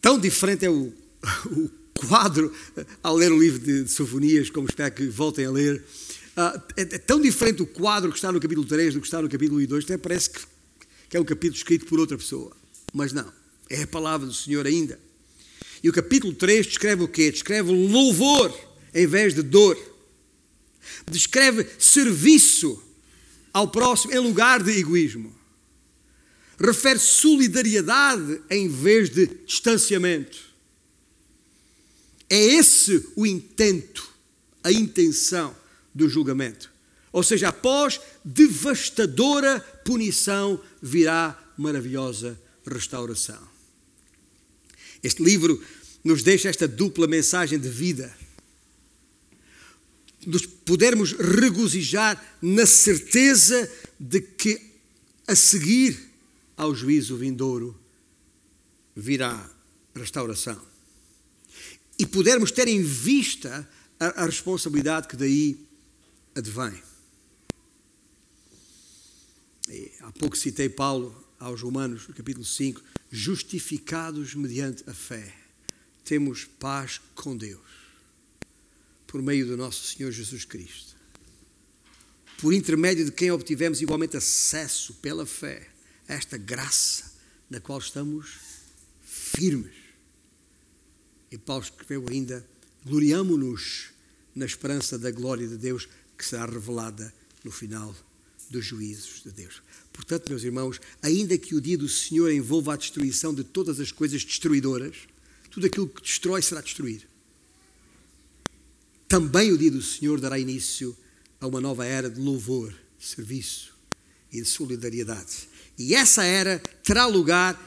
Tão diferente é o, o quadro ao ler o livro de, de Sofonias, como espero que voltem a ler. Uh, é, é, tão diferente o quadro que está no capítulo 3 do que está no capítulo 1 e 2, até parece que que é um capítulo escrito por outra pessoa. Mas não, é a palavra do Senhor ainda. E o capítulo 3 descreve o quê? Descreve louvor em vez de dor. Descreve serviço ao próximo em lugar de egoísmo. Refere solidariedade em vez de distanciamento. É esse o intento, a intenção do julgamento. Ou seja, após devastadora punição virá maravilhosa restauração. Este livro nos deixa esta dupla mensagem de vida. Nos podermos regozijar na certeza de que a seguir ao juízo vindouro virá restauração. E pudermos ter em vista a, a responsabilidade que daí advém. E há pouco citei Paulo aos Romanos, no capítulo 5, justificados mediante a fé, temos paz com Deus, por meio do nosso Senhor Jesus Cristo, por intermédio de quem obtivemos igualmente acesso pela fé a esta graça na qual estamos firmes. E Paulo escreveu ainda: gloriamo-nos na esperança da glória de Deus que será revelada no final dos juízos de Deus. Portanto, meus irmãos, ainda que o dia do Senhor envolva a destruição de todas as coisas destruidoras, tudo aquilo que destrói será destruído. Também o dia do Senhor dará início a uma nova era de louvor, de serviço e de solidariedade. E essa era terá lugar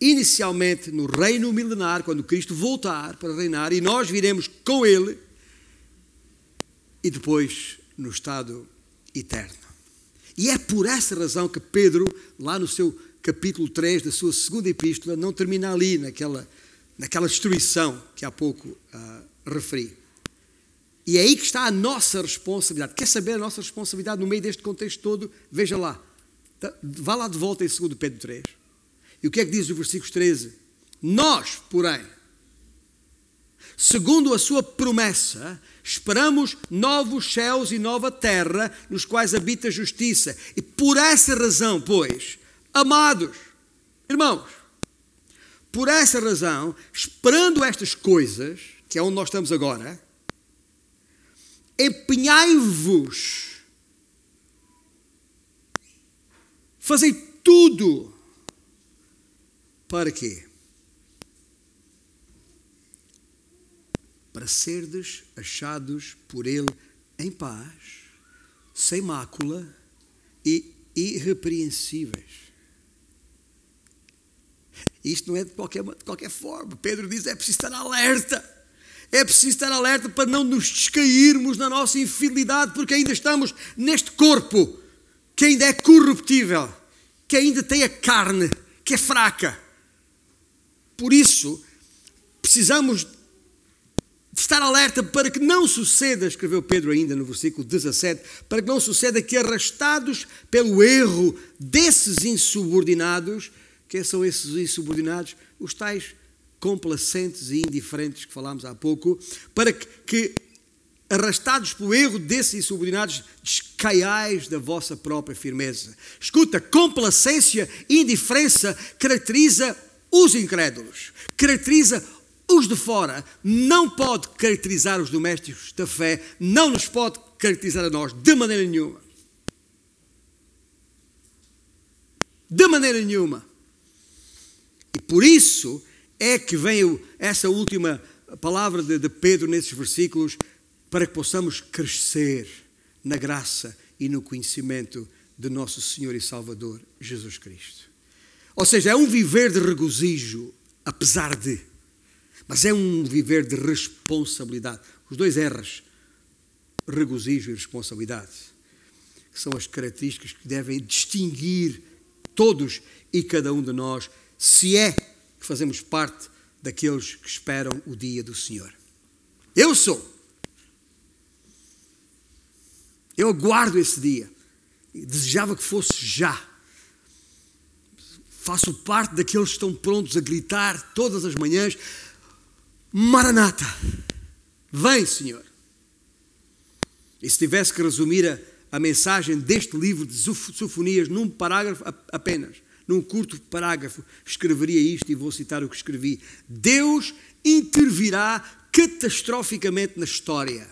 inicialmente no reino milenar, quando Cristo voltar para reinar, e nós viremos com Ele, e depois no estado eterno. E é por essa razão que Pedro, lá no seu capítulo 3 da sua segunda epístola, não termina ali, naquela, naquela destruição que há pouco uh, referi. E é aí que está a nossa responsabilidade. Quer saber a nossa responsabilidade no meio deste contexto todo? Veja lá. Tá, vá lá de volta em 2 Pedro 3. E o que é que diz o versículo 13? Nós, porém, segundo a sua promessa, esperamos novos céus e nova terra nos quais habita a justiça. E por essa razão, pois, amados, irmãos, por essa razão, esperando estas coisas, que é onde nós estamos agora, empenhai-vos, fazei tudo. Para quê? para serdes achados por Ele em paz, sem mácula e irrepreensíveis. Isto não é de qualquer, de qualquer forma. Pedro diz: é preciso estar alerta. É preciso estar alerta para não nos descairmos na nossa infidelidade, porque ainda estamos neste corpo que ainda é corruptível, que ainda tem a carne, que é fraca. Por isso, precisamos estar alerta para que não suceda, escreveu Pedro ainda no versículo 17, para que não suceda que arrastados pelo erro desses insubordinados, quem são esses insubordinados? Os tais complacentes e indiferentes que falámos há pouco, para que, que arrastados pelo erro desses insubordinados, descaiais da vossa própria firmeza. Escuta, complacência e indiferença caracteriza os incrédulos, caracteriza os de fora não pode caracterizar os domésticos da fé, não nos pode caracterizar a nós de maneira nenhuma. De maneira nenhuma. E por isso é que vem essa última palavra de, de Pedro nesses versículos, para que possamos crescer na graça e no conhecimento de nosso Senhor e Salvador Jesus Cristo. Ou seja, é um viver de regozijo, apesar de. Mas é um viver de responsabilidade. Os dois R's, regozijo e responsabilidade, que são as características que devem distinguir todos e cada um de nós, se é que fazemos parte daqueles que esperam o dia do Senhor. Eu sou. Eu aguardo esse dia. Desejava que fosse já. Faço parte daqueles que estão prontos a gritar todas as manhãs: Maranata, vem, Senhor. E se tivesse que resumir a, a mensagem deste livro de Sofonias num parágrafo apenas, num curto parágrafo, escreveria isto e vou citar o que escrevi: Deus intervirá catastroficamente na história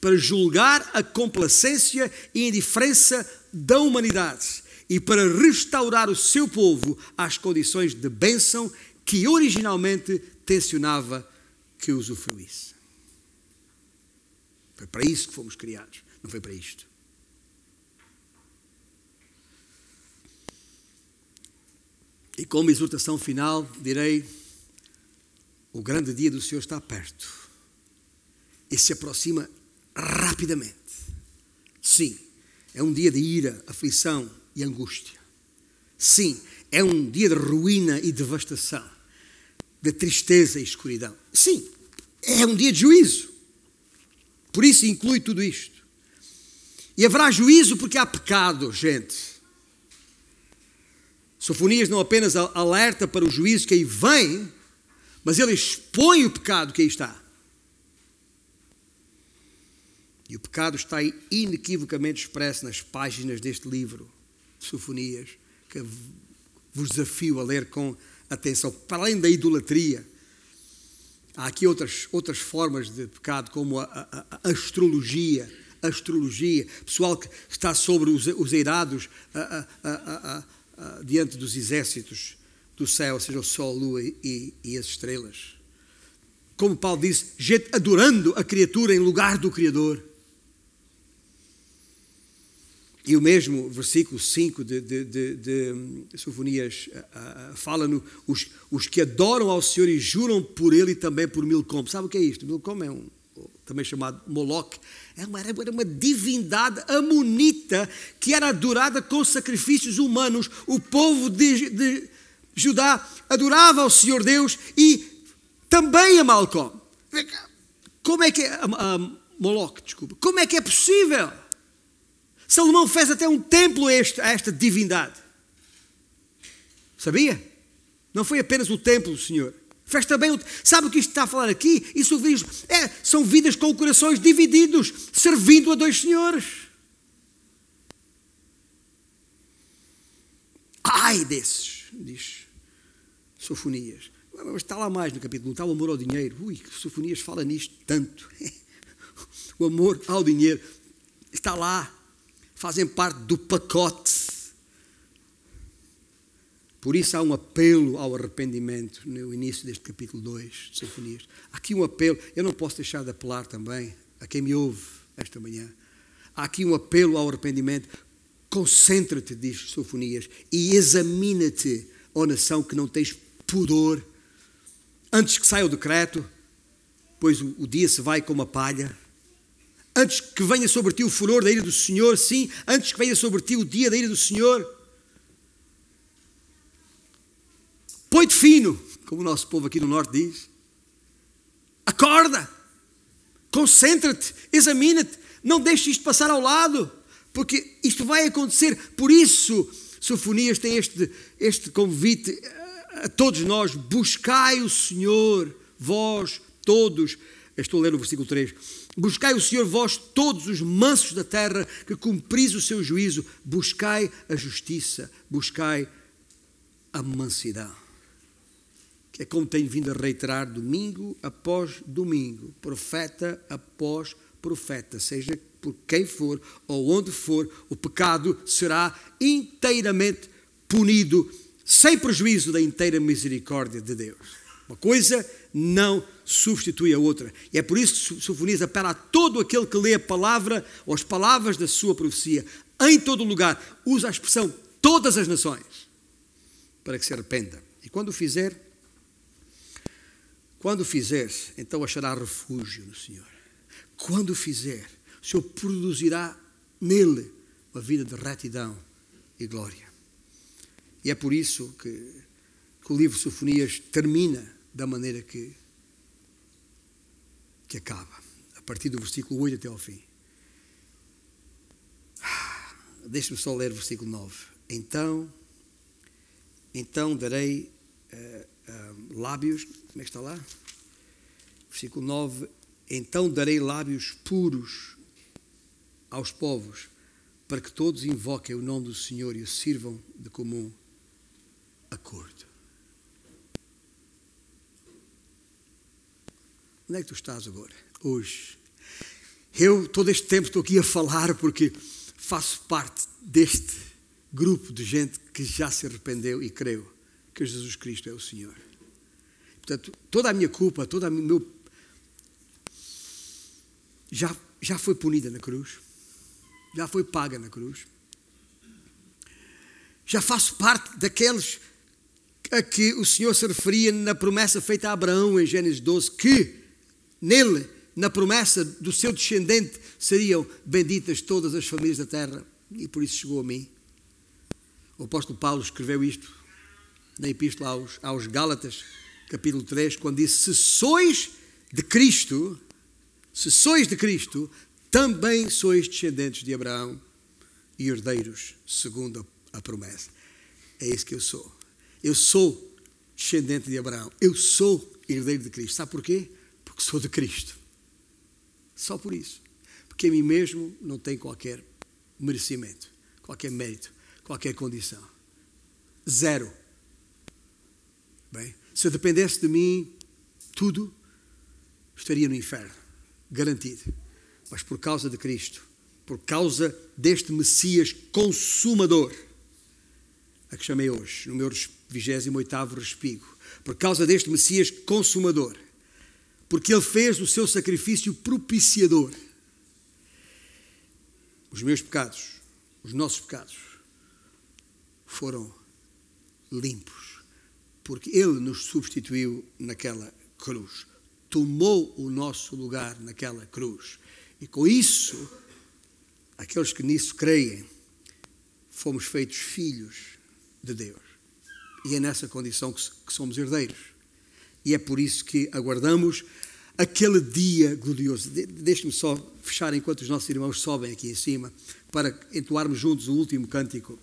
para julgar a complacência e indiferença da humanidade e para restaurar o seu povo às condições de bênção que originalmente tensionava que usufruísse. Foi para isso que fomos criados, não foi para isto. E como exortação final, direi: o grande dia do Senhor está perto e se aproxima rapidamente. Sim, é um dia de ira, aflição e angústia. Sim, é um dia de ruína e devastação, de tristeza e escuridão. Sim, é um dia de juízo. Por isso inclui tudo isto. E haverá juízo porque há pecado, gente. Sofonias não apenas alerta para o juízo que aí vem, mas ele expõe o pecado que aí está. E o pecado está inequivocamente expresso nas páginas deste livro Sofonias, que vos desafio a ler com atenção. Para além da idolatria, há aqui outras, outras formas de pecado, como a, a, a astrologia. A astrologia, pessoal que está sobre os, os eirados diante dos exércitos do céu, seja o sol, a lua e, e as estrelas. Como Paulo disse, gente adorando a criatura em lugar do Criador. E o mesmo versículo 5 de, de, de, de Sofonias uh, fala no os, os que adoram ao Senhor e juram por Ele e também por Milcom. Sabe o que é isto? Milcom é um, também chamado Moloch, é uma, era uma divindade amonita que era adorada com sacrifícios humanos. O povo de, de Judá adorava ao Senhor Deus e também a Malcom. Como é que é, a, a Moloch, desculpa, como é que é possível? Salomão fez até um templo a esta, divindade. Sabia? Não foi apenas o templo do Senhor. Fez também o... Sabe o que isto está a falar aqui? Isso é, são vidas com corações divididos, servindo a dois senhores. Ai desses, diz Sofonias. Mas está lá mais no capítulo, está o amor ao dinheiro. Ui, Sofonias fala nisto tanto. o amor ao dinheiro está lá fazem parte do pacote. Por isso há um apelo ao arrependimento no início deste capítulo 2 de Sinfonias. Há aqui um apelo, eu não posso deixar de apelar também a quem me ouve esta manhã. Há aqui um apelo ao arrependimento. Concentra-te, diz Sofonias, e examina-te, ó nação que não tens pudor, antes que saia o decreto, pois o, o dia se vai como a palha Antes que venha sobre ti o furor da ira do Senhor, sim, antes que venha sobre ti o dia da ira do Senhor. Põe-te fino, como o nosso povo aqui no Norte diz. Acorda, concentra-te, examina-te, não deixe isto passar ao lado, porque isto vai acontecer. Por isso, Sofonias tem este, este convite a todos nós: buscai o Senhor, vós todos. estou a ler o versículo 3 Buscai o Senhor vós todos os mansos da terra, que cumpris o seu juízo, buscai a justiça, buscai a mansidão. Que é como tenho vindo a reiterar domingo após domingo, profeta após profeta, seja por quem for ou onde for, o pecado será inteiramente punido, sem prejuízo da inteira misericórdia de Deus. Uma coisa não substitui a outra. E é por isso que Sofonias apela a todo aquele que lê a palavra ou as palavras da sua profecia em todo lugar. Usa a expressão todas as nações para que se arrependa. E quando o fizer, quando o fizer, então achará refúgio no Senhor. Quando o fizer, o Senhor produzirá nele uma vida de retidão e glória. E é por isso que, que o livro Sofonias termina da maneira que que acaba, a partir do versículo 8 até ao fim. Deixe-me só ler o versículo 9. Então, então darei uh, uh, lábios, como é que está lá? Versículo 9. Então darei lábios puros aos povos, para que todos invoquem o nome do Senhor e o sirvam de comum acordo. Onde é que tu estás agora? Hoje. Eu, todo este tempo, estou aqui a falar porque faço parte deste grupo de gente que já se arrependeu e creu que Jesus Cristo é o Senhor. Portanto, toda a minha culpa, toda a meu já já foi punida na cruz. Já foi paga na cruz. Já faço parte daqueles a que o Senhor se referia na promessa feita a Abraão em Gênesis 12, que Nele, na promessa do seu descendente, seriam benditas todas as famílias da terra. E por isso chegou a mim. O apóstolo Paulo escreveu isto na Epístola aos, aos Gálatas, capítulo 3, quando diz: Se sois de Cristo, se sois de Cristo, também sois descendentes de Abraão e herdeiros, segundo a promessa. É isso que eu sou. Eu sou descendente de Abraão. Eu sou herdeiro de Cristo. Sabe porquê? Sou de Cristo. Só por isso. Porque a mim mesmo não tem qualquer merecimento, qualquer mérito, qualquer condição. Zero. Bem, se eu dependesse de mim, tudo estaria no inferno. Garantido. Mas por causa de Cristo, por causa deste Messias consumador, a que chamei hoje, no meu 28 respigo, por causa deste Messias consumador, porque ele fez o seu sacrifício propiciador. Os meus pecados, os nossos pecados, foram limpos, porque ele nos substituiu naquela cruz, tomou o nosso lugar naquela cruz. E com isso, aqueles que nisso creem, fomos feitos filhos de Deus. E é nessa condição que somos herdeiros. E é por isso que aguardamos aquele dia glorioso. Deixe-me só fechar enquanto os nossos irmãos sobem aqui em cima, para entoarmos juntos o último cântico.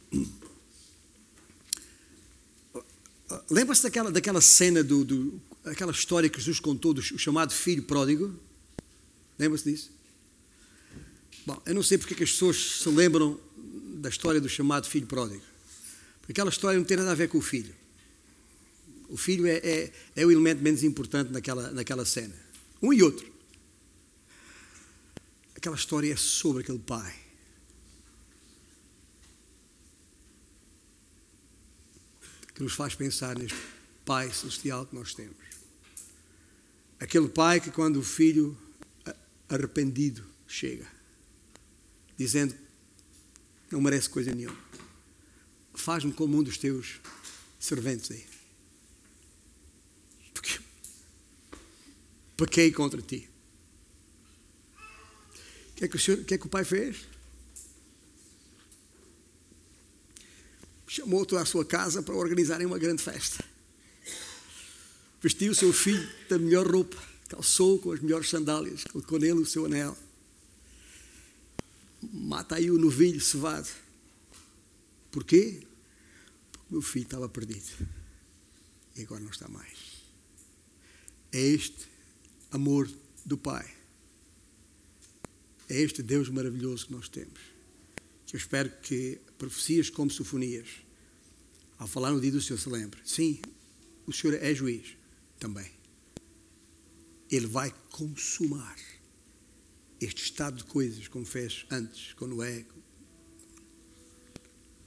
Lembra-se daquela, daquela cena, do, do, aquela história que Jesus contou do chamado filho pródigo? Lembra-se disso? Bom, eu não sei porque que as pessoas se lembram da história do chamado filho pródigo. Aquela história não tem nada a ver com o filho. O filho é, é, é o elemento menos importante naquela, naquela cena. Um e outro. Aquela história é sobre aquele pai. Que nos faz pensar neste pai celestial que nós temos. Aquele pai que, quando o filho arrependido chega, dizendo: Não merece coisa nenhuma faz-me como um dos teus serventes aí. Porque pequei contra ti. O que é que o, senhor, que é que o pai fez? Chamou-te à sua casa para organizarem uma grande festa. Vestiu o seu filho da melhor roupa, calçou com as melhores sandálias, colocou nele o seu anel. Mata aí o novilho cevado. Porquê? meu filho estava perdido e agora não está mais. É este amor do Pai. É este Deus maravilhoso que nós temos. Que eu espero que profecias como sofonias, ao falar no dia do Senhor, se lembre. Sim, o Senhor é juiz também. Ele vai consumar este estado de coisas como fez antes, com Noé.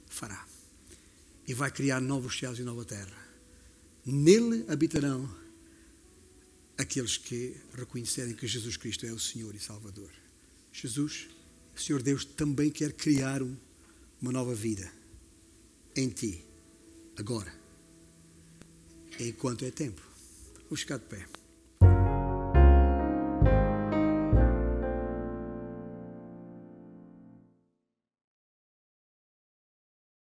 Fará e vai criar novos céus e nova terra. Nele habitarão aqueles que reconhecerem que Jesus Cristo é o Senhor e Salvador. Jesus, o Senhor Deus, também quer criar uma nova vida em ti, agora, enquanto é tempo. Vamos ficar de pé.